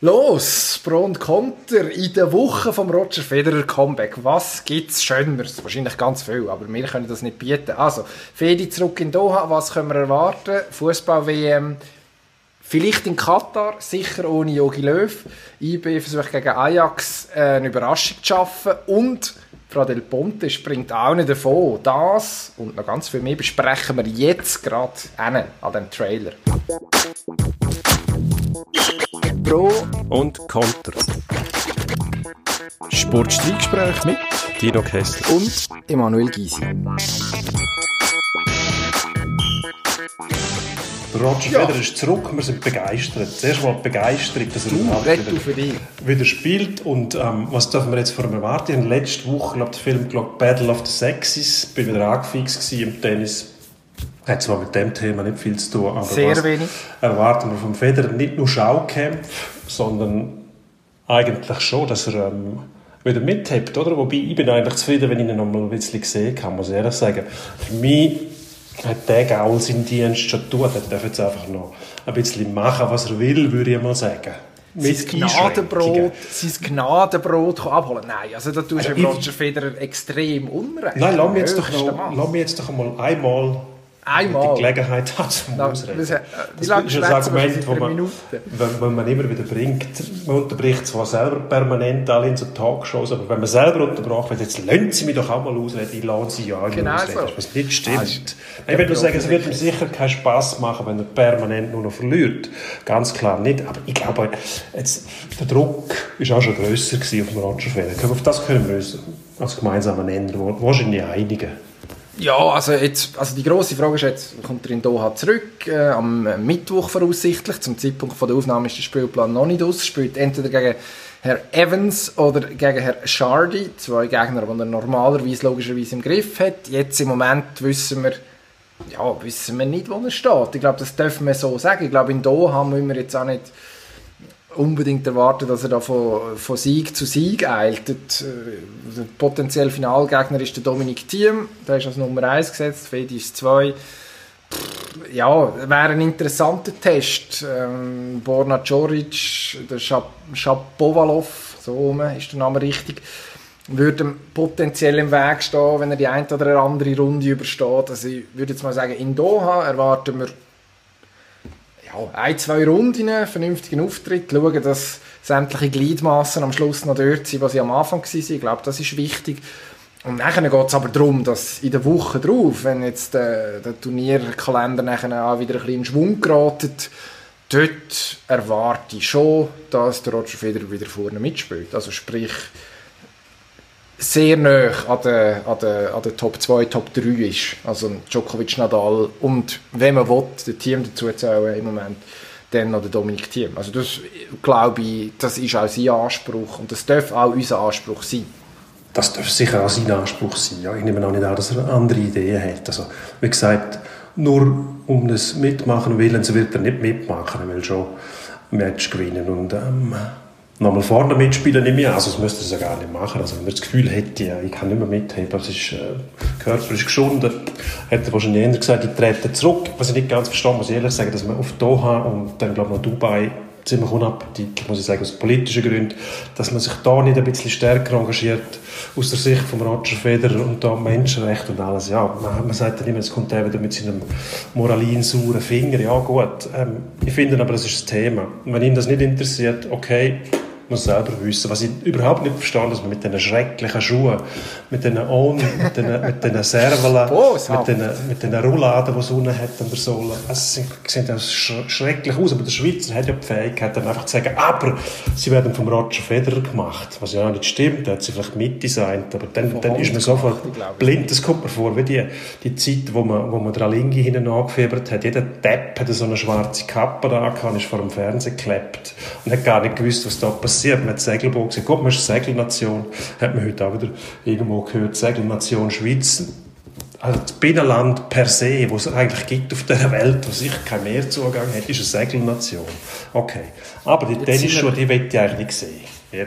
Los, Pro und Konter in der Woche vom Roger Federer Comeback. Was gibt's Schöneres? Wahrscheinlich ganz viel, aber wir können das nicht bieten. Also, Fedi zurück in Doha, was können wir erwarten? Fußball-WM, vielleicht in Katar, sicher ohne Jogi Löw. IB versucht gegen Ajax äh, eine Überraschung zu schaffen und Frau Del Ponte springt auch nicht davon. Das und noch ganz viel mehr besprechen wir jetzt gerade an dem Trailer. Pro und Contra. Sportstreitgespräch mit Dino Kessler und Emanuel Gysi. Roger ja. Federer ist zurück, wir sind begeistert. Zuerst mal begeistert, dass er uh, wieder, wieder, spielt. Und ähm, was dürfen wir jetzt von ihm erwarten? Letzte Woche, glaube der Film glaub, Battle of the Sexes, bin wieder angefixt im Tennis. Hat zwar mit dem Thema nicht viel zu tun, aber Sehr wenig. erwarten wir vom Federer nicht nur Schaukämpfe, sondern eigentlich schon, dass er ähm, wieder mithabt, oder? Wobei, ich bin eigentlich zufrieden, wenn ich ihn noch mal ein bisschen gesehen habe, muss ich ehrlich sagen. Für mich hat der Gaul seinen Dienst schon getan. Er darf jetzt einfach noch ein bisschen machen, was er will, würde ich mal sagen. Mit sein Gnadenbrot, sein Gnadenbrot abholen. Nein, also da tust du also Roger Federer extrem unrecht. Nein, lass mich jetzt doch, noch, lass mich jetzt doch einmal einmal Einmal. die Gelegenheit hat zum Na, Ausreden. Das, das ist ein Argument, das man, wenn, wenn, man immer wieder bringt. Man unterbricht zwar selber permanent alle in so Talkshows, aber wenn man selber unterbrochen wird, jetzt lassen Sie mich doch auch mal ausreden, ich lasse Sie ja genau ausreden. So. Was nicht stimmt. Ah, ich würde sagen, es wird ihm sicher keinen Spass machen, wenn er permanent nur noch verliert. Ganz klar nicht. Aber ich glaube, jetzt, der Druck ist auch schon grösser auf dem Roger Federer. Auf das können wir uns als gemeinsamen Nenner wahrscheinlich einigen. Ja, also, jetzt, also die grosse Frage ist jetzt, kommt er in Doha zurück, äh, am Mittwoch voraussichtlich, zum Zeitpunkt von der Aufnahme ist der Spielplan noch nicht aus, spielt entweder gegen Herr Evans oder gegen Herr Shardy, zwei Gegner, die er normalerweise logischerweise im Griff hat. Jetzt im Moment wissen wir, ja, wissen wir nicht, wo er steht. Ich glaube, das dürfen wir so sagen. Ich glaube, in Doha müssen wir jetzt auch nicht unbedingt erwarten, dass er da von, von Sieg zu Sieg eilt. Der, der potenzielle Finalgegner ist der Dominik Thiem, der ist als Nummer 1 gesetzt, Fedi ist 2. Ja, wäre ein interessanter Test. Ähm, Borna Coric, der Shapovalov, so ist der Name richtig, würde potenziell im Weg stehen, wenn er die eine oder andere Runde übersteht. Also ich würde jetzt mal sagen, in Doha erwarten wir ein, zwei Runden, einen vernünftigen Auftritt, schauen, dass sämtliche Gliedmassen am Schluss noch dort sind, was sie am Anfang waren. Ich glaube, das ist wichtig. Und nachher geht es aber darum, dass in der Woche drauf, wenn jetzt der, der Turnierkalender nachher auch wieder ein bisschen in Schwung geratet, dort erwarte ich schon, dass der Roger Federer wieder vorne mitspielt. Also sprich, sehr nah an der, an der, an der Top 2, Top 3 ist. Also Djokovic, Nadal und, wenn man will, das Team dazu zählen im Moment, dann noch der Dominik Thiem. Also das, glaube ich, das ist auch sein Anspruch und das darf auch unser Anspruch sein. Das darf sicher auch sein Anspruch sein. Ja, ich nehme auch nicht an, dass er andere Ideen hat. Also, wie gesagt, nur um das Mitmachen willen, so wird er nicht mitmachen. Er will schon Match gewinnen und ähm, nochmal vorne mitspielen nicht mehr. Also das müsste ja gar nicht machen. Also wenn man das Gefühl hätte, ja, ich kann nicht mehr mitheben, das ist, äh, Körper ist geschunden, hätte wahrscheinlich eher gesagt, ich trete zurück. Was ich nicht ganz verstehe, muss ich ehrlich sagen, dass man auf Doha und dann glaube ich noch Dubai ziemlich unappetitlich, muss ich sagen, aus politischen Gründen, dass man sich da nicht ein bisschen stärker engagiert aus der Sicht von Roger Federer und da Menschenrechte und alles. Ja, man, man sagt dann immer, es kommt er wieder mit seinem moralinsauren Finger. Ja gut, ähm, ich finde aber, das ist das Thema. Und wenn ihn das nicht interessiert, okay, muss selber wissen. Was ich überhaupt nicht verstehe, dass man mit diesen schrecklichen Schuhen, mit diesen Ohnen, mit diesen, mit diesen Servelen, mit diesen, mit diesen Rouladen, die es unten hat an der Sohle, es sieht auch schrecklich aus, aber der Schweizer hat ja die Fähigkeit, dann einfach zu sagen, aber sie werden vom Roger Federer gemacht, was ja auch nicht stimmt, der hat sie vielleicht mitdesignt, aber dann, dann ist man sofort blind, das kommt mir vor, wie die, die Zeit, wo man, wo man Dralingi hinten angefiebert hat, jeder Depp hat so eine schwarze Kappe da gehabt, ist vor dem Fernseher geklebt und hat gar nicht gewusst, was da passiert passiert. Man hat Segelboot gesehen. Gott, man ist Segelnation. Hat man heute auch wieder irgendwo gehört. Segelnation Schweiz. also das Binnenland per se, wo es eigentlich gibt auf der Welt, wo sicher kein Meerzugang hat, ist eine Segelnation. Okay. Aber die Tennisschuhe, die will ich eigentlich nicht sehen.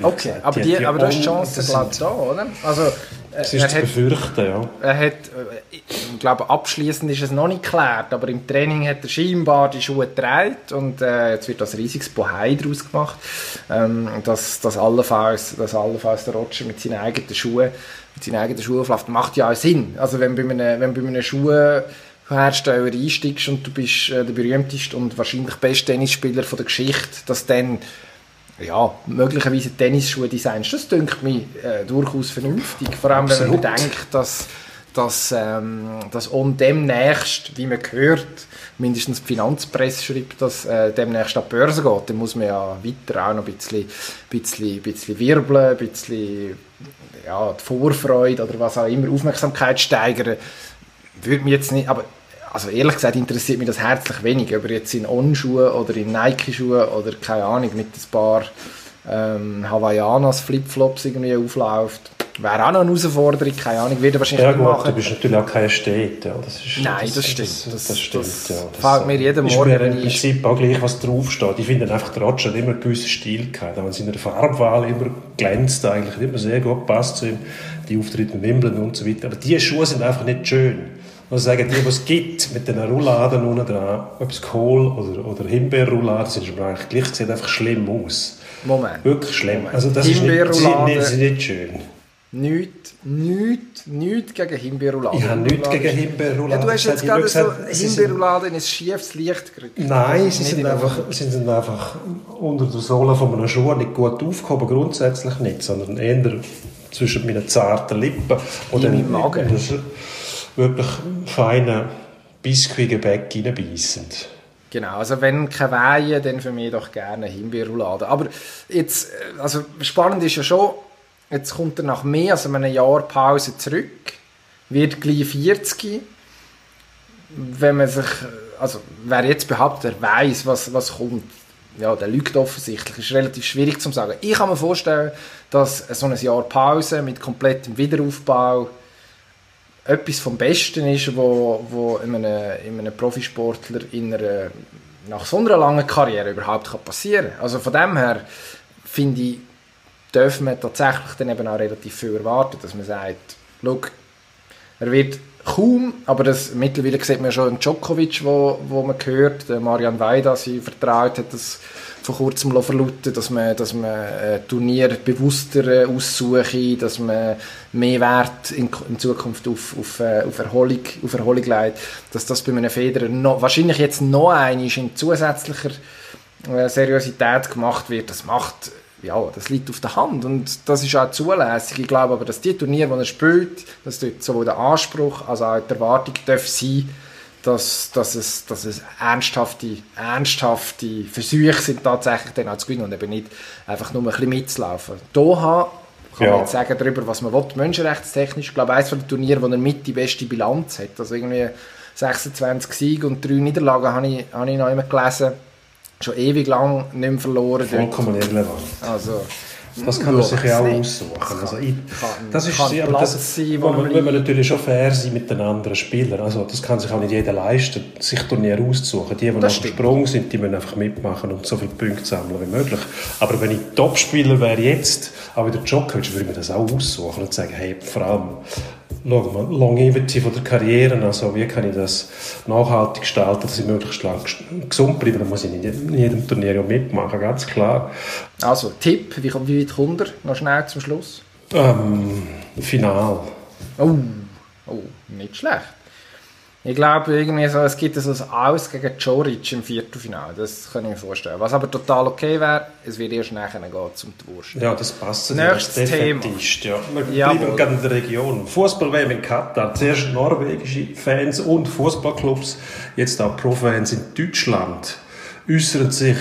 Okay, gesagt. aber, die, die aber da ist die Chance, glaube da, oder? Also, das ist zu befürchten, ja. Er hat, äh, ich glaube, abschließend ist es noch nicht geklärt, aber im Training hat er scheinbar die Schuhe getragen und äh, jetzt wird das riesiges Bohai daraus gemacht, ähm, dass, dass, allenfalls, dass allenfalls der Roger mit seinen eigenen Schuhen mit seinen eigenen Schuhen aufläuft. Macht ja auch Sinn. Also wenn du bei einem, wenn bei einem Schuhhersteller einsteigst und du bist äh, der berühmteste und wahrscheinlich beste Tennisspieler von der Geschichte, dass dann ja, möglicherweise Tennisschuhe designst, das dünkt mir äh, durchaus vernünftig. Vor allem, Absolut. wenn man bedenkt, dass, dass, ähm, dass um demnächst, wie man hört, mindestens die Finanzpresse schreibt, dass äh, demnächst an die Börse geht, dann muss man ja weiter auch noch ein bisschen, bisschen, bisschen wirbeln, ein bisschen ja, die Vorfreude oder was auch immer, Aufmerksamkeit steigern. Würde mich jetzt nicht, aber also ehrlich gesagt interessiert mich das herzlich wenig, ob er jetzt in On-Schuhen oder in Nike-Schuhen oder keine Ahnung mit ein paar ähm, Hawaiianas, Flipflops irgendwie aufläuft. Wäre auch noch eine Herausforderung, keine Ahnung, wird er wahrscheinlich ja, gut, machen. du bist natürlich auch kein Ästhet, ja. Das ist, Nein, das, das stimmt. Das, das, stimmt, das ja. Das fällt mir jeden Morgen, mir im Prinzip auch gleich, was draufsteht. Ich finde einfach, der Roger hat immer einen gewissen Stil gehabt. Auch in seiner Farbwahl immer glänzt eigentlich, hat immer sehr gut passt zu ihm. Die Auftritte in Wimbledon und so weiter. Aber diese Schuhe sind einfach nicht schön. Also sagen die, was es gibt, mit den Rouladen unten dran, ob es Kohl- oder, oder Himbeerrouladen sind, ist eigentlich gleich, sieht einfach schlimm aus. Moment. Wirklich schlimm. Also das ist nicht, nicht, nicht schön. Nichts, nichts, nichts gegen Himbeerroulade. Ich habe nichts gegen Himbeerroulade. Ja, du hast jetzt gerade so Himbeerroulade in ein schiefes Licht gerückt. Nein, sie sind, einfach, sie sind einfach unter der Sohle von einem Schuh nicht gut aufgehoben, grundsätzlich nicht, sondern eher zwischen meinen zarten Lippen und dem Magen. Wirklich feinen Biskuitgebäck reinbeissen. Genau, also wenn keine Weihe, dann für mich doch gerne Himbeerroulade. Aber jetzt, äh, also spannend ist ja schon, Jetzt kommt er nach mehr als einem Jahr Pause zurück, wird gleich 40. Wenn man sich, also wer jetzt behauptet, er weiß, was, was kommt, ja, der lügt offensichtlich. Ist relativ schwierig zu sagen. Ich kann mir vorstellen, dass so ein Jahr Pause mit komplettem Wiederaufbau etwas vom Besten ist, wo, wo in einem, in einem Profisportler in einer, nach so einer langen Karriere überhaupt passieren kann. Also von dem her finde ich, dürfen wir tatsächlich dann eben auch relativ viel erwarten, dass man sagt, look, er wird kaum, aber das mittlerweile sieht man schon in Djokovic, wo, wo man hört, der Marian Weida, sie vertraut hat das vor kurzem verlauten, dass man, dass man äh, Turnier bewusster aussuche, dass man mehr Wert in, in Zukunft auf, auf, äh, auf, Erholung, auf Erholung legt, dass das bei einem Federer noch, wahrscheinlich jetzt noch einmal in zusätzlicher äh, Seriosität gemacht wird, das macht ja, das liegt auf der Hand und das ist auch zulässig. Ich glaube aber, dass die Turniere, die er spielt, dass dort sowohl der Anspruch als auch die Erwartung darf sein, dass, dass, es, dass es ernsthafte, ernsthafte Versuche sind, tatsächlich dann auch zu gewinnen und eben nicht einfach nur ein bisschen mitzulaufen. Doha kann ja. man jetzt sagen darüber, was man will, menschenrechtstechnisch. Ich glaube, eines von den Turnieren, wo er mit die beste Bilanz hat. Also irgendwie 26 Siege und 3 Niederlagen habe ich, habe ich noch immer gelesen schon ewig lang nicht mehr verloren. Vollkommen irrelevant. Also, das kann man sich ja auch aussuchen. Also ich, das ist sehr, aber das, sein, wo man, man natürlich schon fair sein mit den anderen Spielern. Also das kann sich auch nicht jeder leisten, sich Turnier auszusuchen. Die, die das noch Sprung sind, die müssen einfach mitmachen und so viele Punkte sammeln wie möglich. Aber wenn ich Topspieler wäre jetzt, auch wieder Djokovic, würde ich mir das auch aussuchen und sagen, hey, vor allem schauen wir, Longevity von der Karriere, also wie kann ich das nachhaltig gestalten, dass ich möglichst lang gesund bleibe, dann muss ich nicht in jedem Turnier mitmachen, ganz klar. Also, Tipp, wie, wie weit kommt er? Noch schnell zum Schluss. Ähm, Final. Oh, oh, nicht schlecht. Ich glaube, irgendwie so, es gibt so ein Aus gegen Joric im Viertelfinale. Das kann ich mir vorstellen. Was aber total okay wäre, es wird erst nachher gehen zum Wurst. Ja, das passt. Nächstes Thema. Ja. Wir bleiben gerade in der Region. Fußball-WM in Katar. Zuerst norwegische Fans und Fußballclubs, jetzt auch Profans in Deutschland äußern sich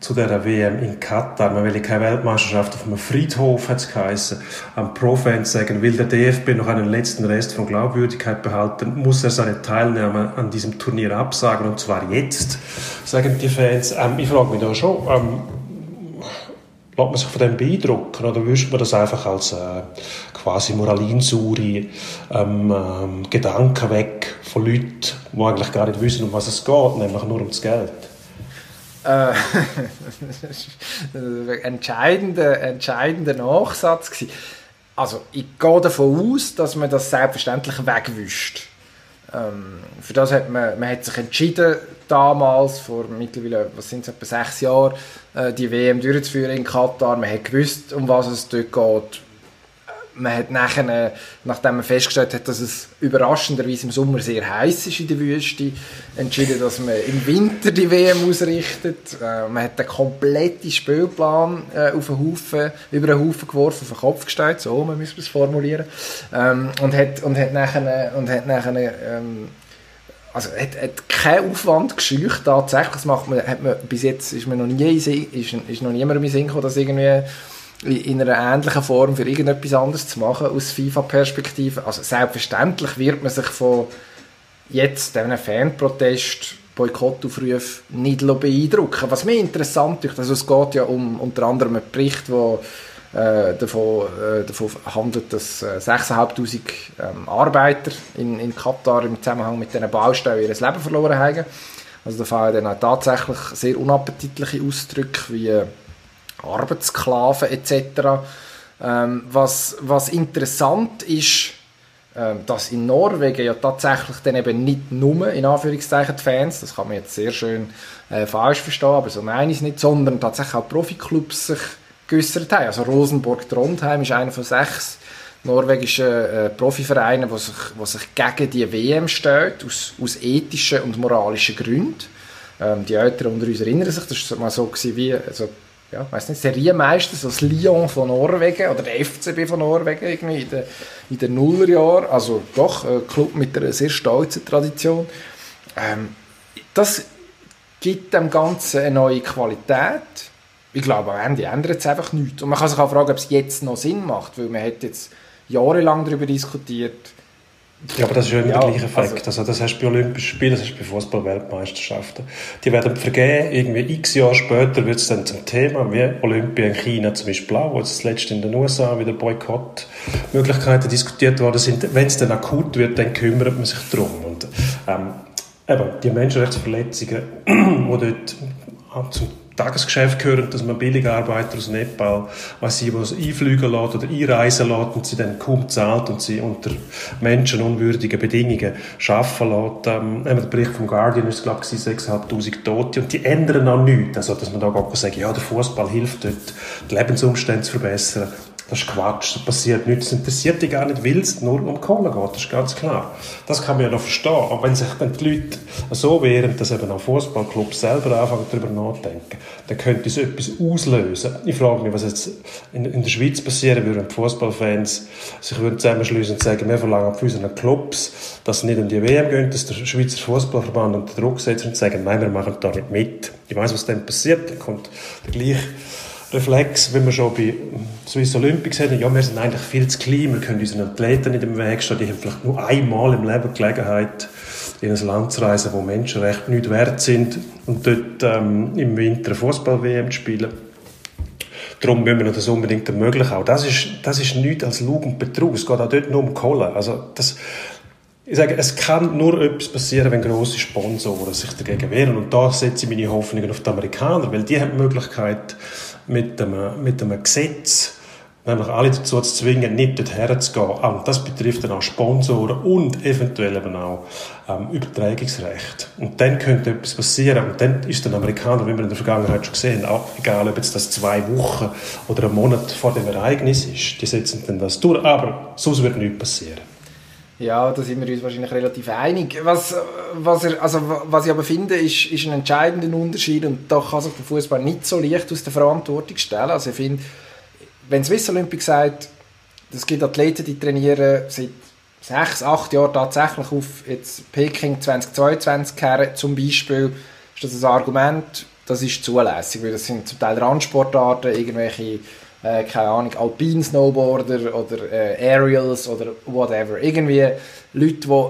zu der WM in Katar. Man will keine Weltmeisterschaft auf einem Friedhof, hat es geheißen. Am Pro-Fans sagen, will der DFB noch einen letzten Rest von Glaubwürdigkeit behalten, muss er seine Teilnahme an diesem Turnier absagen, und zwar jetzt, sagen die Fans. Ähm, ich frage mich da schon, ähm, lässt man sich von dem beeindrucken oder wüsste man das einfach als äh, quasi moralinsaure ähm, ähm, Gedanken weg von Leuten, die eigentlich gar nicht wissen, um was es geht, nämlich nur um das Geld? Äh, entscheidender, entscheidender Nachsatz gewesen. Also ich gehe davon aus, dass man das selbstverständlich wegwischt. Ähm, für das hat man, man hat sich entschieden, damals, vor mittlerweile, was sind es, etwa sechs Jahren, äh, die WM durchzuführen in Katar. Man hat gewusst, um was es dort geht man hat nachher, nachdem man festgestellt hat, dass es überraschenderweise im Sommer sehr heiß ist in der Wüste, entschieden, dass man im Winter die WM ausrichtet. Äh, man hat den kompletten Spielplan äh, auf einen Haufen, über einen Haufen geworfen, auf den Kopf gestellt, so man müssen es formulieren, ähm, und hat, und hat nachher, und hat nachher ähm, also hat, hat keinen Aufwand gescheucht tatsächlich, das macht man, hat man, bis jetzt ist mir noch nie, ist, ist noch niemand in Sinn gekommen, dass irgendwie in einer ähnlichen Form für irgendetwas anderes zu machen aus FIFA-Perspektive. Also selbstverständlich wird man sich von jetzt diesen Fanprotest Boykottaufruf nicht beeindrucken. Was mir interessant ist, also es geht ja um unter anderem einen Bericht, der äh, davon, äh, davon handelt, dass äh, 6'500 ähm, Arbeiter in, in Katar im Zusammenhang mit diesen Baustellen ihr Leben verloren haben. Also da fallen dann auch tatsächlich sehr unappetitliche Ausdrücke wie Arbeitssklaven etc. Ähm, was, was interessant ist, ähm, dass in Norwegen ja tatsächlich dann eben nicht nur, in Anführungszeichen, die Fans, das kann man jetzt sehr schön äh, falsch verstehen, aber so meine ich es nicht, sondern tatsächlich auch Profiklubs sich geäussert haben. Also Rosenborg Trondheim ist einer von sechs norwegischen äh, Profivereinen, die sich, sich gegen die WM stellt, aus, aus ethischen und moralischen Gründen. Ähm, die Älteren unter uns erinnern sich, das war mal so gewesen wie, also ja, weiß nicht, Serienmeister, so das Lyon von Norwegen oder der FCB von Norwegen irgendwie in den, in den Nullerjahren. Also doch, ein Club mit einer sehr stolzen Tradition. Ähm, das gibt dem Ganzen eine neue Qualität. Ich glaube, am Ende ändert es einfach nichts. Und man kann sich auch fragen, ob es jetzt noch Sinn macht, weil man hat jetzt jahrelang darüber diskutiert, ja, aber das ist ja immer ja, der gleiche Effekt. Also, also, das hast du bei Olympischen Spielen, das hast du bei Fußball-Weltmeisterschaften. Die werden vergeben, irgendwie x Jahre später wird es dann zum Thema, wie Olympia in China zum Beispiel auch, wo das letzte in den USA wieder Boykottmöglichkeiten diskutiert worden sind. Wenn es dann akut wird, dann kümmert man sich darum. Und ähm, eben, die Menschenrechtsverletzungen, die dort zum Tagesgeschäft gehören, dass man Billigarbeiter aus Nepal, was sie was einfliegen lässt oder einreisen lässt und sie dann kaum zahlt und sie unter menschenunwürdigen Bedingungen arbeiten lässt. Ähm, der Bericht vom Guardian ist, glaube ich, 6'500 Tote und die ändern auch nichts. Also, dass man da gar sagen, ja, der Fußball hilft dort, die Lebensumstände zu verbessern. Das ist Quatsch, das passiert nichts. Das interessiert dich gar nicht, weil es nur um Kohle geht, das ist ganz klar. Das kann man ja noch verstehen. Aber wenn sich dann die Leute so wehren, dass eben auch Fußballclubs selber anfangen darüber nachdenken, dann könnte es etwas auslösen. Ich frage mich, was jetzt in, in der Schweiz passieren würde, wenn die Fußballfans sich würden und sagen, wir verlangen von unseren Clubs, dass sie nicht um die WM gehen, dass der Schweizer Fußballverband unter Druck setzt und sagen, nein, wir machen da nicht mit. Ich weiß, was dann passiert. Dann kommt der gleiche Reflex, wenn wir schon bei Swiss Olympics haben, ja, wir sind eigentlich viel zu klein, wir können unseren Athleten nicht im Weg stehen, die haben vielleicht nur einmal im Leben Gelegenheit, in ein Land zu reisen, wo Menschenrechte nicht wert sind und dort ähm, im Winter Fußball-WM zu spielen. Darum müssen wir das unbedingt ermöglichen. Auch das ist, das ist nichts als Lug und Betrug. Es geht auch dort nur um Kohle. Also das, ich sage, es kann nur etwas passieren, wenn grosse Sponsoren sich dagegen wehren. Und da setze ich meine Hoffnungen auf die Amerikaner, weil die haben die Möglichkeit, mit einem, mit einem Gesetz nämlich alle dazu zu zwingen, nicht dorthin zu gehen. Und das betrifft dann auch Sponsoren und eventuell eben auch ähm, Übertragungsrecht. Und dann könnte etwas passieren. Und dann ist den Amerikanern, wie wir in der Vergangenheit schon gesehen haben, egal, ob jetzt das zwei Wochen oder ein Monat vor dem Ereignis ist, die setzen dann das durch. Aber sonst wird nichts passieren. Ja, da sind wir uns wahrscheinlich relativ einig. Was, was, er, also, was ich aber finde, ist, ist ein entscheidender Unterschied und da kann sich der Fußball nicht so leicht aus der Verantwortung stellen. Also ich finde, wenn Swiss Olympic sagt, es gibt Athleten, die trainieren seit sechs, acht Jahren tatsächlich auf jetzt Peking 2022 kehren, zum Beispiel, ist das ein Argument, das ist zulässig, weil das sind zum Teil Randsportarten, irgendwelche äh, keine Ahnung, Alpine Snowboarder oder äh, Aerials oder whatever. Irgendwie Leute, die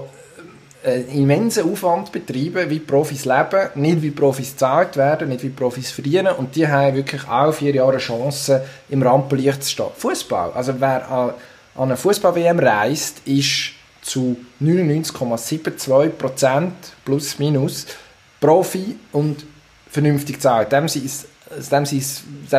einen immensen Aufwand betreiben, wie Profis leben, nicht wie Profis gezahlt werden, nicht wie Profis verdienen und die haben wirklich auch vier Jahre Chance, im Rampenlicht zu stehen. Fußball, also wer an, an eine Fußball-WM reist, ist zu 99,72% plus minus Profi und vernünftig zahlt. Dem dem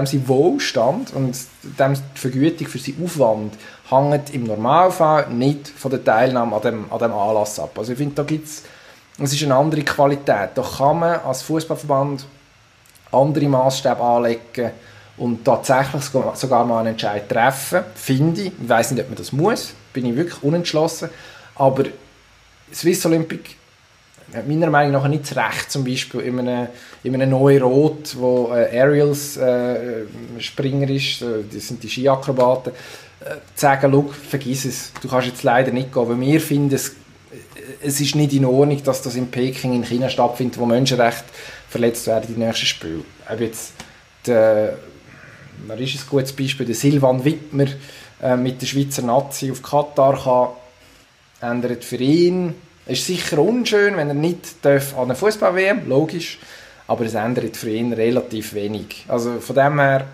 sein, Wohlstand und dem die Vergütung für seinen Aufwand hängt im Normalfall nicht von der Teilnahme an dem, an dem Anlass ab. Also ich finde, da gibt es, eine andere Qualität. Da kann man als Fußballverband andere Maßstäbe anlegen und tatsächlich sogar mal einen Entscheid treffen, finde ich. Ich weiß nicht, ob man das muss, bin ich wirklich unentschlossen. Aber Swiss Olympic meiner Meinung nach nicht Recht, zum Beispiel in einem, in einem neuen Rot, wo äh, Aerials äh, Springer ist, äh, das sind die Skiakrobaten, äh, zu sagen, Schau, vergiss es, du kannst jetzt leider nicht gehen, weil wir finden, es, es ist nicht in Ordnung, dass das in Peking in China stattfindet, wo Menschenrechte verletzt werden den nächsten Spielen. Ob jetzt der, ist ein gutes Beispiel, der Silvan Wittmer äh, mit der Schweizer Nazi auf Katar kann, ändert für ihn ist sicher unschön, wenn er nicht darf an einer Fußball-WM, logisch, aber es ändert für ihn relativ wenig. Also von dem her,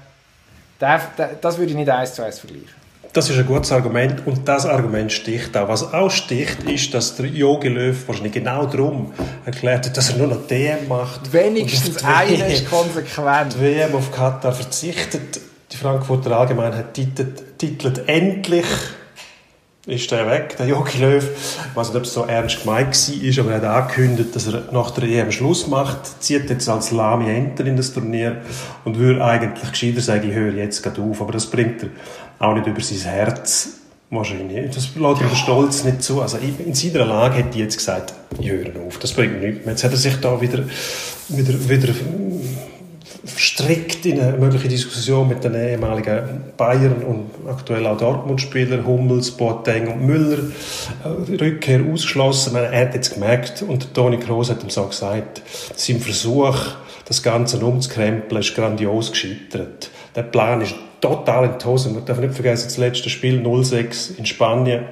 das würde ich nicht eins zu eins vergleichen. Das ist ein gutes Argument und das Argument sticht auch. Was auch sticht, ist, dass der Jogi Löw wahrscheinlich genau darum erklärt hat, dass er nur noch DM macht. Wenigstens einer ist konsequent. Die WM auf Katar verzichtet. Die Frankfurter Allgemeinheit titelt, titelt endlich ist der weg, der Jogi Löw. Ich weiß nicht, ob es so ernst gemeint war, aber er hat angekündigt, dass er nach der EM Schluss macht, zieht jetzt als Lami Enter in das Turnier und würde eigentlich gescheiter sagen, ich höre jetzt gerade auf. Aber das bringt er auch nicht über sein Herz wahrscheinlich. Das lässt ihm der Stolz nicht zu. Also in seiner Lage hätte ich jetzt gesagt, ich höre auf. Das bringt nichts mehr. Jetzt hat er sich da wieder, wieder, wieder verstrickt in eine mögliche Diskussion mit den ehemaligen Bayern und aktuell auch Dortmund-Spielern, Hummels, Boateng und Müller. Äh, Rückkehr ausgeschlossen. Er hat jetzt gemerkt, und Toni Kroos hat ihm so gesagt, sein Versuch, das Ganze umzukrempeln, ist grandios gescheitert. Der Plan ist total in die Hose. Man darf nicht vergessen, das letzte Spiel 0-6 in Spanien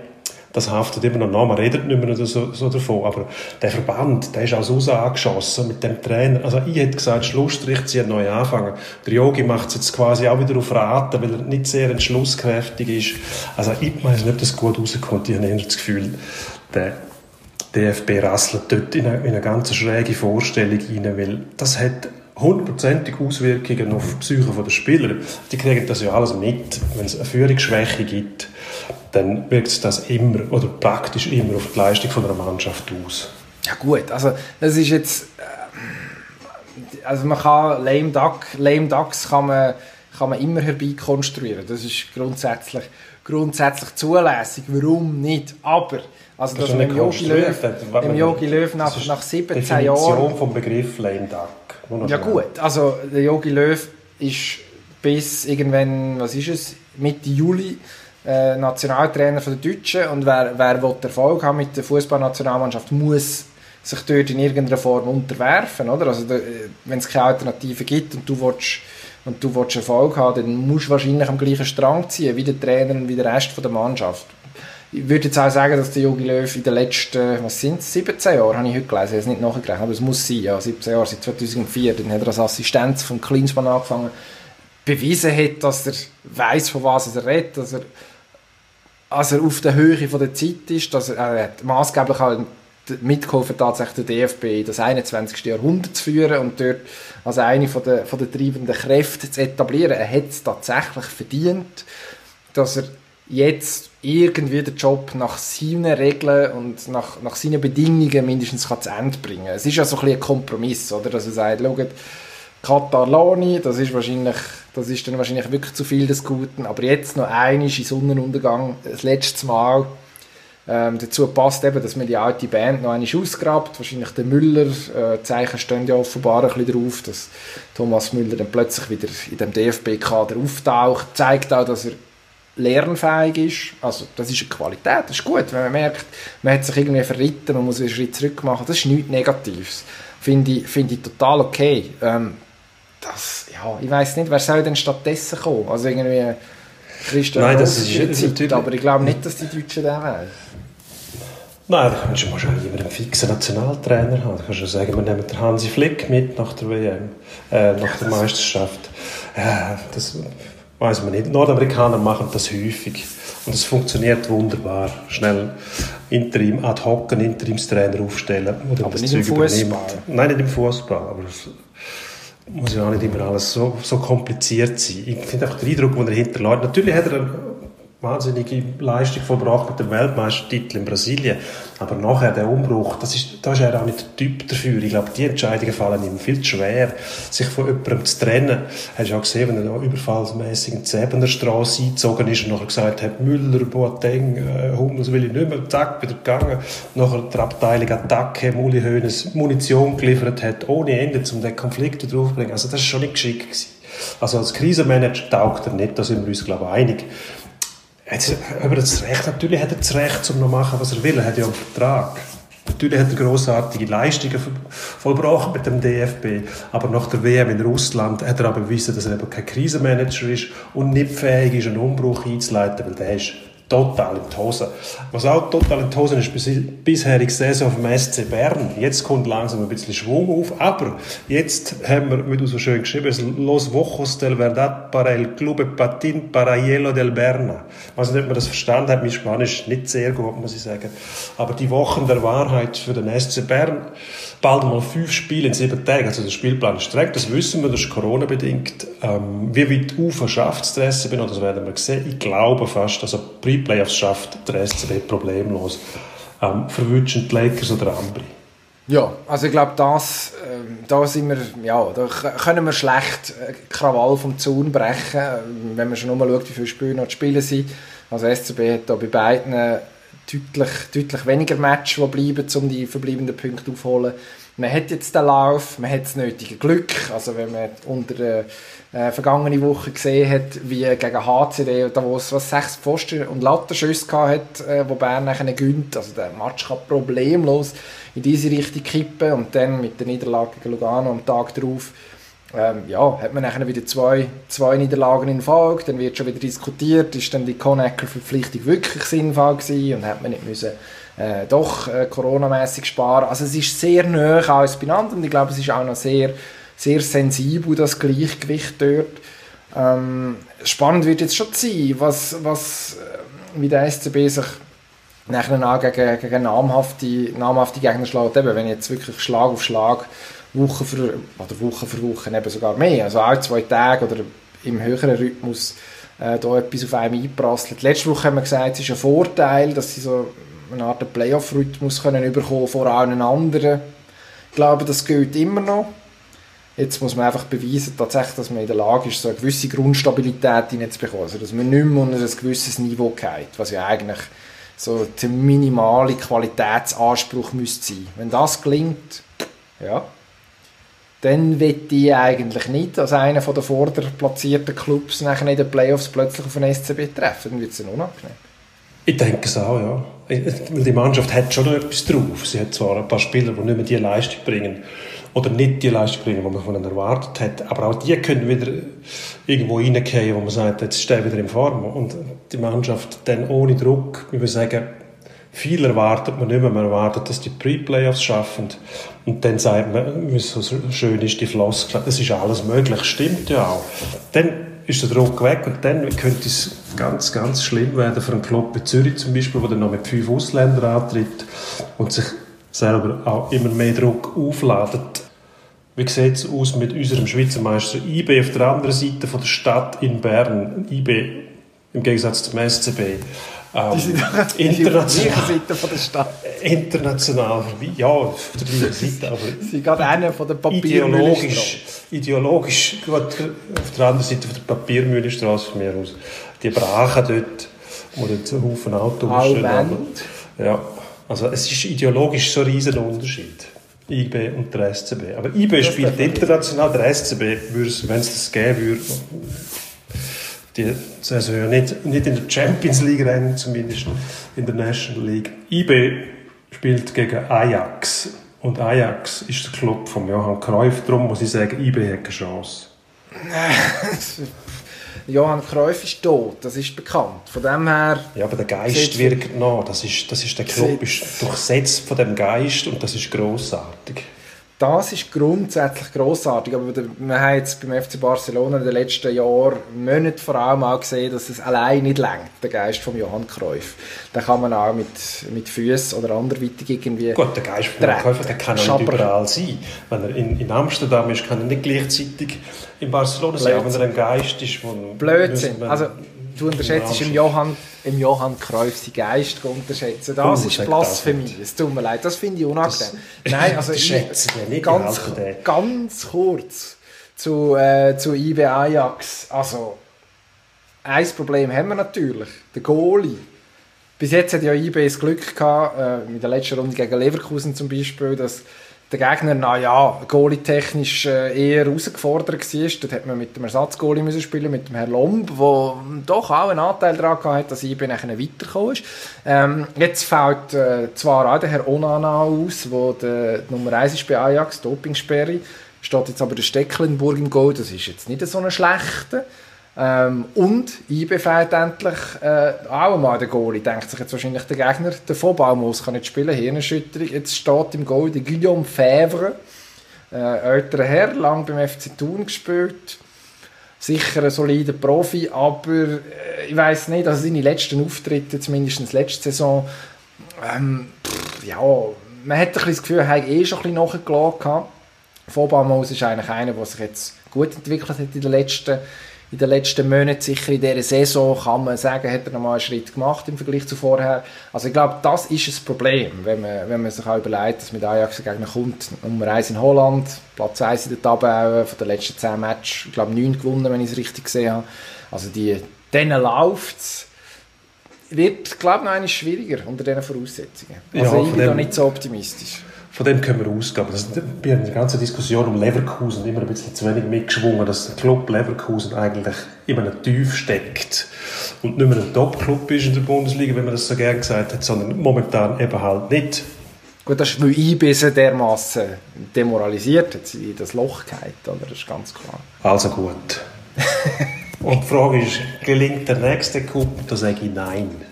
das haftet immer noch nach. Man redet nicht mehr so, so davon. Aber der Verband, der ist auch so angeschossen mit dem Trainer. Also ich hätte gesagt, Schlussstrich, sie neu anfangen. Der Yogi macht es jetzt quasi auch wieder auf Raten, weil er nicht sehr entschlusskräftig ist. Also ich weiß nicht, ob das gut rauskommt. Ich habe eher das Gefühl, der DFB rasselt dort in eine, in eine ganz schräge Vorstellung rein, weil das hat hundertprozentig Auswirkungen auf die Psyche der Spieler. Die kriegen das ja alles mit, wenn es eine Führungsschwäche gibt dann wirkt sich das immer oder praktisch immer auf die Leistung von einer Mannschaft aus. Ja gut, also das ist jetzt äh, also man kann lame, Duck, lame Ducks kann man, kann man immer herbeikonstruieren. Das ist grundsätzlich, grundsätzlich zulässig. Warum nicht? Aber also das man im Yogi Löw, im Yogi Löw nach, nach 17 Definition Jahren... Definition vom Begriff lame Duck. Ja gut, also der Yogi Löw ist bis irgendwann, was ist es, Mitte Juli äh, Nationaltrainer von der Deutschen und wer, wer will Erfolg haben mit der Fußballnationalmannschaft muss sich dort in irgendeiner Form unterwerfen, oder? Also wenn es keine Alternative gibt und du willst, und du willst Erfolg haben, dann musst du wahrscheinlich am gleichen Strang ziehen wie der Trainer und wie der Rest von der Mannschaft. Ich würde jetzt auch sagen, dass der Jogi Löw in den letzten, was sind es, 17 Jahren, habe ich heute gelesen, ich habe es nicht nachgerechnet, aber es muss sein, ja, 17 Jahre, seit 2004, dann hat er als Assistenz von Klinsmann angefangen, bewiesen hat, dass er weiß, von was er redet, dass er als er auf der Höhe von der Zeit ist, dass er, er hat maßgeblich halt mitgeholfen, tatsächlich den DFB in das 21. Jahrhundert zu führen und dort als eine von der, von der treibenden Kräfte zu etablieren. Er hat es tatsächlich verdient, dass er jetzt irgendwie den Job nach seinen Regeln und nach, nach seinen Bedingungen mindestens kann zu Ende bringen Es ist ja so ein, ein Kompromiss, oder? dass er sagt, schaut, Katar Lani, das ist wahrscheinlich das ist dann wahrscheinlich wirklich zu viel des Guten. Aber jetzt noch einmal in Sonnenuntergang, das letzte Mal. Ähm, dazu passt eben, dass man die alte Band noch einmal ausgrabt. Wahrscheinlich der Müller, äh, Zeichen stehen ja offenbar ein bisschen drauf, dass Thomas Müller dann plötzlich wieder in dem DFB-Kader auftaucht. Zeigt auch, dass er lernfähig ist. Also das ist eine Qualität, das ist gut, wenn man merkt, man hat sich irgendwie verritten, man muss einen Schritt zurück machen. Das ist nichts Negatives. Finde ich, find ich total okay. Ähm, das, ja, ich weiß nicht, wer soll denn stattdessen kommen? Also irgendwie Christian Nein, das ist, ist Zeit, aber ich glaube nicht, dass die Deutschen den wählen. Nein, du musst auch immer einen fixen Nationaltrainer haben. Du kannst ja sagen, wir nehmen den Hansi Flick mit nach der WM, äh, nach der Meisterschaft. Ja, das weiß man nicht. Nordamerikaner machen das häufig. Und es funktioniert wunderbar. Schnell Interim, ad hoc einen Interimstrainer aufstellen. Oder aber das nicht Zeug im Fußball. Nein, nicht im Fußball. Aber es muss ja auch nicht immer alles so, so kompliziert sein. Ich finde einfach den Eindruck, den er hinterlässt. Natürlich hat er wahnsinnige Leistung vollbracht mit dem Weltmeistertitel in Brasilien. Aber nachher der Umbruch, das ist, da ist er auch nicht der Typ dafür. Ich glaube, die Entscheidungen fallen ihm viel zu schwer, sich von jemandem zu trennen. Hast du auch gesehen, wenn er da überfallsmässig in die Säbener Straße eingezogen ist und nachher gesagt hat, Müller, Boateng, äh, Hummels will ich nicht mehr, zack, wieder gegangen. Nachher der Abteilung Attacke, Muli Hoeneß Munition geliefert hat, ohne Ende, um den Konflikt wieder aufzubringen. Also das ist schon nicht geschickt gewesen. Also als Krisenmanager taugt er nicht, da sind wir uns, glaube ich, einig. Jetzt, aber das Recht, natürlich hat er das Recht, um zu machen, was er will. Er hat ja einen Vertrag. Natürlich hat er grossartige Leistungen vollbracht mit dem DFB, aber nach der WM in Russland hat er aber bewiesen, dass er eben kein Krisenmanager ist und nicht fähig ist, einen Umbruch einzuleiten, weil der ist total in Hose. Was auch total in die Hose ist, bisherige Saison auf dem SC Bern. Jetzt kommt langsam ein bisschen Schwung auf, aber jetzt haben wir, wie du so schön geschrieben Los Vojos del Verdad para el Clube Patin para Hielo del Berna. Weiß nicht, ob man das verstanden hat, mein Spanisch nicht sehr gut, muss ich sagen. Aber die Wochen der Wahrheit für den SC Bern, bald mal fünf Spiele in sieben Tagen, also der Spielplan ist streng, das wissen wir, das ist Corona-bedingt. Ähm, wie weit Ufer schafft der SCB noch, das werden wir sehen. Ich glaube fast, dass er Pre-Playoffs schafft der SCB problemlos. Ähm, verwünschen die Lakers oder andere. Ja, also ich glaube, das, äh, da sind wir, ja, da können wir schlecht äh, Krawall vom Zaun brechen, äh, wenn man schon mal schaut, wie viele Spiele noch zu spielen sind. Also SCB hat da bei beiden deutlich, deutlich weniger Matches, die bleiben, um die verbleibenden Punkte aufzuholen. Man hat jetzt den Lauf, man hat das nötige Glück. Also wenn man unter der äh, vergangenen Woche gesehen hat, wie gegen HCD, da wo es was sechs Pfosten und Lattenschüsse hat, äh, wo Bern nachher gönnt. Also der Match kann problemlos in diese Richtung kippen und dann mit der Niederlage gegen Lugano am Tag darauf ähm, ja, hat man nachher wieder zwei, zwei Niederlagen in Folge, dann wird schon wieder diskutiert, ist dann die Conacker-Verpflichtung wirklich sinnvoll gewesen und hat man nicht müssen äh, doch äh, coronamäßig sparen. Also es ist sehr nah alles beieinander und ich glaube, es ist auch noch sehr, sehr sensibel, das Gleichgewicht dort. Ähm, spannend wird jetzt schon sein, was, was äh, wie der SCB sich nachher gegen, gegen namhafte, namhafte Gegner schlägt. Eben, wenn jetzt wirklich Schlag auf Schlag Woche für, oder Woche für Woche eben sogar mehr, also auch zwei Tage oder im höheren Rhythmus äh, da etwas auf einem einprasselt. Letzte Woche haben wir gesagt, es ist ein Vorteil, dass sie so eine Art Playoff-Rhythmus können überkommen vor allen anderen. Ich glaube, das gilt immer noch. Jetzt muss man einfach beweisen, tatsächlich, dass man in der Lage ist, so eine gewisse Grundstabilität hineinzubekommen. Also, dass man nicht mehr unter ein gewisses Niveau geht, was ja eigentlich so der minimale Qualitätsanspruch müsste sein. Wenn das gelingt, ja, dann wird ich eigentlich nicht als einer der vorderplatzierten Clubs nachher in den Playoffs plötzlich auf den SCB treffen. Dann wird es unangenehm. Ich denke es auch, ja. Die Mannschaft hat schon noch etwas drauf. Sie hat zwar ein paar Spieler, die nicht mehr die Leistung bringen oder nicht die Leistung bringen, die man von ihnen erwartet hat, aber auch die können wieder irgendwo reingehen, wo man sagt, jetzt stehen wieder in Form. Und die Mannschaft dann ohne Druck, wie wir sagen, viel erwartet man nicht mehr. Man erwartet, dass die Pre-Playoffs schaffen. Und dann sagt man, wie so schön ist die Floskel, das ist alles möglich. Stimmt ja auch. Dann ist der Druck weg und dann könnte es ganz, ganz schlimm werden für einen Club wie Zürich zum Beispiel, der dann noch mit fünf Ausländern antritt und sich selber auch immer mehr Druck aufladet. Wie sieht es aus mit unserem Schweizer Meister IB auf der anderen Seite von der Stadt in Bern? IB im Gegensatz zum SCB. Ähm, die sind international, Seite von der Stadt. International, ja, auf der gleichen Seite, aber... Sie sind gerade einer von der Papiermühlenstraße. Ideologisch, gut, auf der anderen Seite von der Papiermühlenstraße von mir aus. Die Brachen dort, wo dort ein Haufen Autos stehen. Ja, also es ist ideologisch so ein riesen Unterschied. IB und der SCB. Aber IB das spielt international, der SCB, wenn es das geben würde, die Saison ja nicht, nicht in der Champions League rennen, zumindest in der National League. IB spielt gegen Ajax. Und Ajax ist der Club von Johann Cruyff. Darum muss ich sagen, IB hat keine Chance. Johann Cruyff ist tot, das ist bekannt. Von dem her... Ja, aber der Geist wirkt noch. Das ist, das ist, der Club ist durchsetzt von dem Geist und das ist grossartig das ist grundsätzlich großartig, aber wir haben jetzt beim FC Barcelona in den letzten Jahren, Monaten vor allem auch gesehen, dass es allein nicht längt, der Geist von Johann Cruyff. Da kann man auch mit, mit Füßen oder anderweitig irgendwie Gut, der Geist von Johann Cruyff, der kann auch nicht überall sein. Wenn er in, in Amsterdam ist, kann er nicht gleichzeitig in Barcelona sein, wenn er ein Geist ist. Blödsinn. Also, du unterschätzt im Johann, im Johann Cruyff seinen Geist unterschätzen. Das oh, ist Blasphemie. Es tut mir leid, das finde ich unangenehm. Das, Nein, also ich, nicht ganz, ganz kurz zu, äh, zu IB Ajax. Also, ein Problem haben wir natürlich, der Goalie. Bis jetzt hat ja IB das Glück gehabt, äh, mit der letzten Runde gegen Leverkusen zum Beispiel, dass der Gegner, naja, goalie-technisch äh, eher herausgefordert war. Dort hat man mit dem Ersatzgoalie müssen spielen, mit dem Herrn Lomb, der doch auch einen Anteil daran hatte, dass IB nachher weitergekommen ist. Ähm, jetzt fällt äh, zwar auch der Herr Onana aus, der die Nummer 1 ist bei Ajax, Dopingsperre, steht jetzt aber der Stecklenburg im Goal, das ist jetzt nicht so ein schlechter. Ähm, und IB fehlt endlich äh, auch mal der Goalie. Denkt sich jetzt wahrscheinlich der Gegner, der Vollbaumos kann nicht spielen, Hirnerschütterung. Jetzt steht im Goal der Guillaume Fèvre, äh, älterer Herr, lang beim FC Thun gespielt. Sicher ein solider Profi, aber äh, ich weiß nicht, also seine letzten Auftritte, zumindest letzte Saison, ähm, pff, ja, man hat ein das Gefühl, er hat eh schon ein bisschen nachgelassen. Vollbaumos ist eigentlich einer, der sich jetzt gut entwickelt hat in den letzten in den letzten Monaten, sicher in dieser Saison, kann man sagen, hat er nochmal einen Schritt gemacht im Vergleich zu vorher. Also ich glaube, das ist ein Problem, wenn man, wenn man sich auch überlegt, dass mit Ajax Gegner kommt. Nummer 1 in Holland, Platz 1 in der Tabelle, von den letzten 10 Matches, ich glaube 9 gewonnen, wenn ich es richtig gesehen habe. Also die, denen läuft es wird, glaube ich, noch schwieriger unter diesen Voraussetzungen. Also ja, ich bin da nicht so optimistisch von dem können wir ausgehen. Das, bei der ganzen Diskussion um Leverkusen immer ein bisschen zu wenig mitgeschwungen, dass der Club Leverkusen eigentlich in einem Tief steckt und nicht mehr ein Top-Club ist in der Bundesliga, wenn man das so gerne gesagt hat, sondern momentan eben halt nicht. Gut, das ist, weil Ibiza dermaßen demoralisiert hat, in das Loch gehalten, oder? Das ist ganz klar. Also gut. und die Frage ist, gelingt der nächste Coup? Da sage ich nein.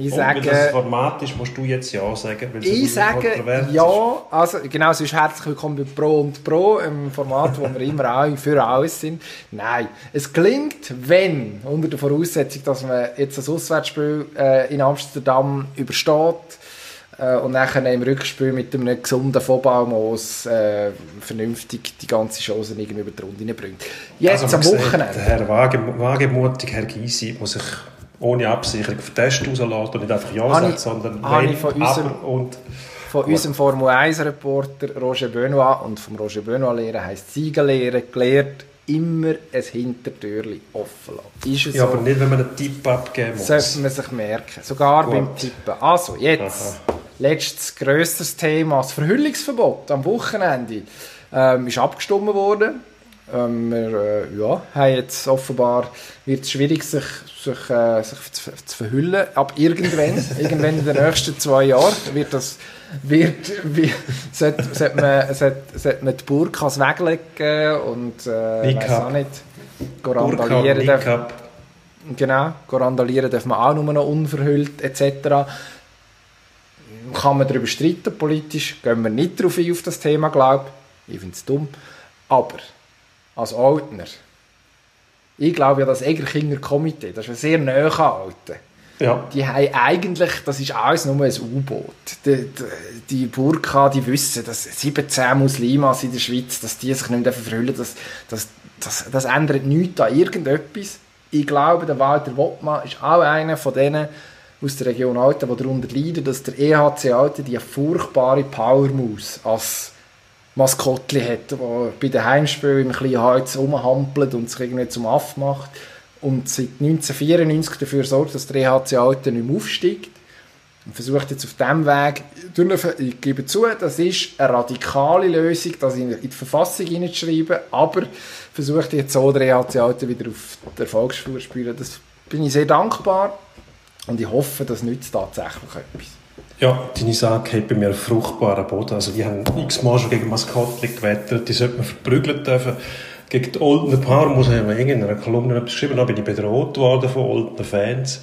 Ich sage, weil das Format ist, musst du jetzt Ja sagen. Weil ich sage Ja, also genau, sonst herzlich willkommen bei Pro und Pro, im Format, wo wir immer auch für alles sind. Nein, es klingt, wenn, unter der Voraussetzung, dass man jetzt das Auswärtsspiel äh, in Amsterdam übersteht, äh, und nachher im Rückspiel mit einem gesunden Vollbaumos äh, vernünftig die ganze Chance irgendwie über die Runde bringt. Jetzt also, am Wochenende. Der Herr Wagemutig, Herr Gysi, muss sich ohne Absicherung auf Test rauslässt und nicht einfach Ja sagt, sondern wenn, von unserem, und... Von unserem Formel 1 Reporter Roger Benoit und vom Roger Benoit lehren heisst Siegenlehre gelehrt, immer ein Hintertürchen offen lassen. Ist es ja, so? aber nicht, wenn man einen Tipp abgeben muss. Sollte man sich merken, sogar Gut. beim Tippen. Also, jetzt, Aha. letztes grösstes Thema, das Verhüllungsverbot am Wochenende ähm, ist abgestimmt worden. Ähm, wir äh, ja, haben jetzt offenbar wird es schwierig, sich, sich, äh, sich zu, zu, verhüllen. Ab irgendwann, irgendwann in den nächsten zwei Jahren, wird das, wird, wie, sollte, sollte, man, sollte, sollte man die Burkas weglegen und äh, weiß auch nicht, randalieren darf, Genau, randalieren darf man auch nur noch unverhüllt etc. Kann man darüber streiten, politisch, gehen wir nicht darauf ein, auf das Thema, glaube ich. Ich finde es dumm. Aber als Altner. Ich glaube ja, das Egerkinger Komitee, das ist ein sehr nahe Alten. Ja. Die haben eigentlich, das ist alles nur ein U-Boot. Die, die, die Burka, die wissen, dass 17 Muslimas in der Schweiz, dass die sich nicht mehr verhüllen das, das, das, das ändert nichts an irgendetwas. Ich glaube, der Walter Wottmann ist auch einer von denen aus der Region Alten, die darunter leiden, dass der EHC Alten die furchtbare Powermaus als Maskottchen hat, der bei den Heimspielen im kleinen Holz rumhampelt und sich irgendwie zum Aff macht und seit 1994 dafür sorgt, dass der EHC Alten nicht mehr aufsteigt und versucht jetzt auf diesem Weg, ich gebe zu, das ist eine radikale Lösung, das in die Verfassung hineinzuschreiben, aber versucht jetzt so der EHC Alten wieder auf die Erfolgsspur zu spielen. Das bin ich sehr dankbar und ich hoffe, das nützt tatsächlich etwas. Ja, deine Sage hat bei mir fruchtbaren Boden. Also die haben x-mal schon gegen Maskottchen gewettert, die sollte man verprügeln dürfen. Gegen die Oldner Parmus haben wir in einer Kolumne etwas geschrieben, da bin ich bedroht worden von Oldner Fans.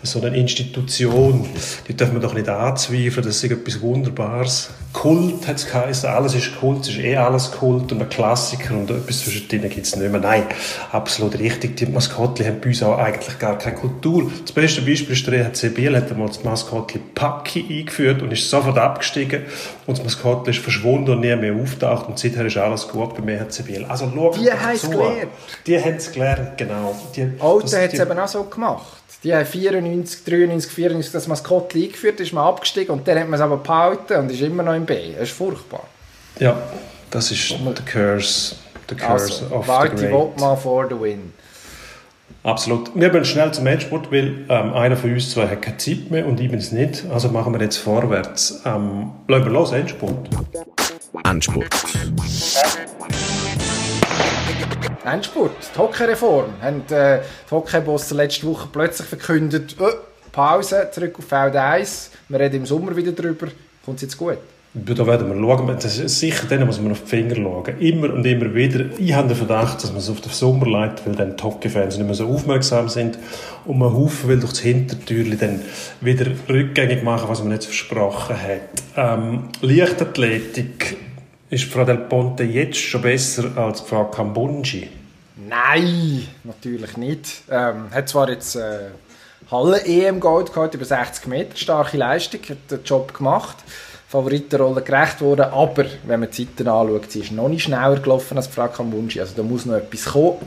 Das ist so eine Institution, die darf man doch nicht anzweifeln, das ist etwas Wunderbares. Kult hat es geheißen, alles ist Kult, es ist eh alles Kult und ein Klassiker und etwas zwischen denen gibt es nicht mehr. Nein, absolut richtig, die Maskottli haben bei uns auch eigentlich gar keine Kultur. Das beste Beispiel ist der EHC Biel, hat einmal das Maskottli Paki eingeführt und ist sofort abgestiegen und das Maskottli ist verschwunden und nie mehr auftaucht und seither ist alles gut beim EHC Biel. Also schau Die haben es gelernt. Die haben es gelernt, genau. Die, Alten hat es eben auch so gemacht. Die haben 94, 93, 94 das Maskottli eingeführt, ist man abgestiegen und dann hat man es aber behalten und ist immer noch im B. Das ist furchtbar. Ja, das ist der Curse, the curse Also, of the great. Wottmann for the win. Absolut. Wir gehen schnell zum Endspurt, weil ähm, einer von uns zwei hat keine Zeit mehr und ich bin es nicht. Also machen wir jetzt vorwärts. Ähm, wir los, Endspurt. Endspurt. Endspurt, die Hockeyreform. Haben äh, die Hockeybosse letzte Woche plötzlich verkündet, oh, Pause, zurück auf Feld 1. Wir reden im Sommer wieder drüber. Kommt es jetzt gut? Da werden wir schauen. Das ist sicher denen muss man auf die Finger schauen. Immer und immer wieder. Ich habe den Verdacht, dass man es auf den Sommer leitet, weil dann die Hockey-Fans nicht mehr so aufmerksam sind und man Haufen will durch das Hintertürchen dann wieder rückgängig machen, was man jetzt versprochen hat. Ähm, Leichtathletik ist Frau Del Ponte jetzt schon besser als Frau Kambunji. Nein, natürlich nicht. Ähm, hat zwar jetzt äh, Halle-EM-Gold gehabt, über 60 Meter, starke Leistung, hat den Job gemacht, Favoritenrolle gerecht worden, aber wenn man die Zeiten anschaut, sie ist noch nicht schneller gelaufen als Frau Kambunji, also da muss noch etwas kommen.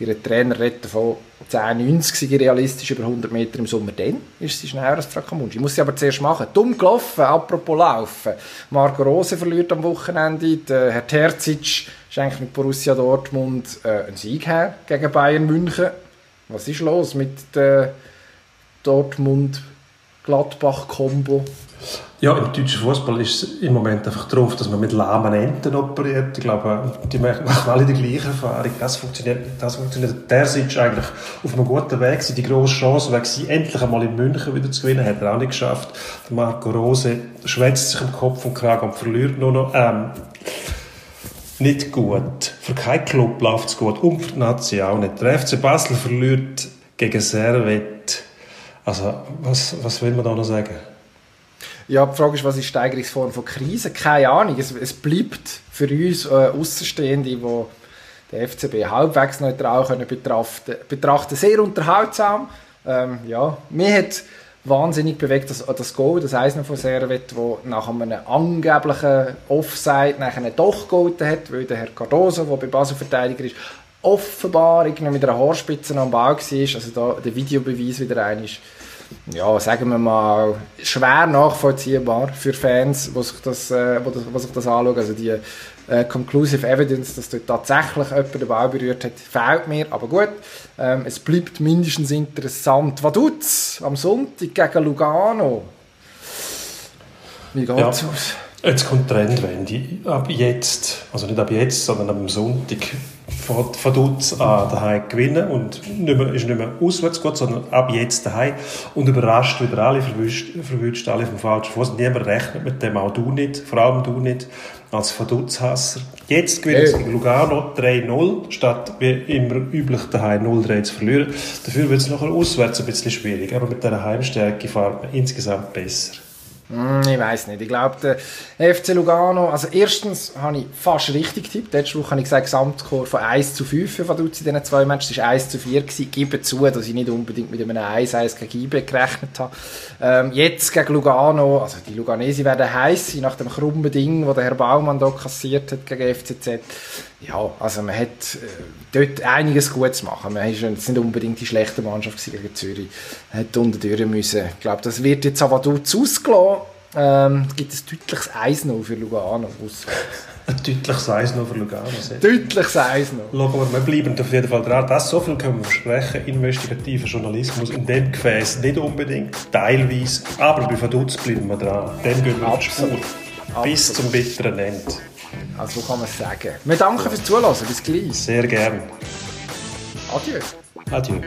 Ihr Trainer redet davon, 10,90 sei realistisch über 100 Meter im Sommer, dann ist sie schneller als Frau Kambunji. Muss sie aber zuerst machen. Dumm gelaufen, apropos Laufen. Marco Rose verliert am Wochenende, der Herr Terzic schenkt mit Borussia Dortmund äh, einen Sieg her gegen Bayern München. Was ist los mit der Dortmund-Gladbach-Kombo? Ja, im deutschen Fußball ist es im Moment einfach drauf, dass man mit lahmen Enten operiert. Ich glaube, die machen alle die gleiche Erfahrung. Das funktioniert nicht. Das funktioniert. Der ist eigentlich auf einem guten Weg. Die grosse Chance wäre gewesen, endlich einmal in München wieder zu gewinnen. Hat er auch nicht geschafft. Der Marco Rose schwätzt sich im Kopf und Kragen und verliert nur noch. Ähm, nicht gut. Für keinen Club läuft es gut. Und für die Nazi auch nicht. Der FC Basel verliert gegen Servet. Also, was, was will man da noch sagen? Ja, die Frage ist, was ist die Steigerungsform von Krise? Keine Ahnung. Es, es bleibt für uns äh, Außenstehende, die den FCB halbwegs neutral können betrachten, betrachten, sehr unterhaltsam. Ähm, ja, mir hat wahnsinnig bewegt das, das Goal, das Eisner von Servet, wo nach einem angeblichen Offside nachher doch gehalten hat, weil der Herr Cardoso, der bei Basel Verteidiger ist, offenbar irgendwie mit einer Haarspitze am Ball war. Also da der Videobeweis wieder ein ist ja, sagen wir mal, schwer nachvollziehbar für Fans, die sich das, äh, die das, die sich das anschauen. Also die äh, Conclusive Evidence, dass dort tatsächlich jemand den Ball berührt hat, fehlt mir. Aber gut, ähm, es bleibt mindestens interessant. Was tut's am Sonntag gegen Lugano? Wie geht's Ja. aus? Jetzt kommt die Trendwende. Ab jetzt, also nicht ab jetzt, sondern am Sonntag, fängt Vaduz an daheim gewinnen und nicht mehr, ist nicht mehr auswärts gut, sondern ab jetzt daheim und überrascht wieder alle, verwünscht, verwünscht alle vom falschen Fuß. Niemand rechnet mit dem, auch du nicht, vor allem du nicht, als Vaduz-Hasser. Jetzt gewinnen sie Hey. gegen Lugano 3-0, statt wie immer üblich daheim 0-3 zu verlieren. Dafür wird es nachher auswärts ein bisschen schwierig, aber mit dieser Heimstärke fährt man insgesamt besser. Hm, Ich weiß nicht. Ich glaube, der FC Lugano, also erstens habe ich fast richtig getippt. Letzte Woche habe ich gesagt, Gesamtscore von 1 zu 5 für Vaduz in diesen zwei Matches. Es war 1 zu 4. Gewesen. Ich gebe zu, dass ich nicht unbedingt mit einem 1-1 gegen IB gerechnet habe. Ähm, jetzt gegen Lugano, also die Luganesi werden heiß nach dem krummen Ding, das der Herr Baumann da kassiert hat gegen FCZ. Ja, also man hat äh, dort einiges gut zu machen. Man ist jetzt nicht unbedingt die schlechte Mannschaft gegen Zürich. Man hat unten durch müssen. Ich glaube, das wird jetzt an Vaduz ausgelassen. Ähm, es gibt ein deutliches 1-0 für Lugano. Ein deutliches Eis noch für Lugano. Deutliches 1-0. Schauen wir, wir bleiben auf jeden Fall dran. Das so viel können wir versprechen. Investigativer Journalismus in dem Gefäß nicht unbedingt, teilweise, aber bei Verdutz bleiben wir dran. Dem gehen wir die Spur. Absolut. Bis Absolut. zum bitteren Ende. Also kann man es sagen. Wir danken fürs Zuhören. Bis gleich. Sehr gerne. Adieu. Adieu.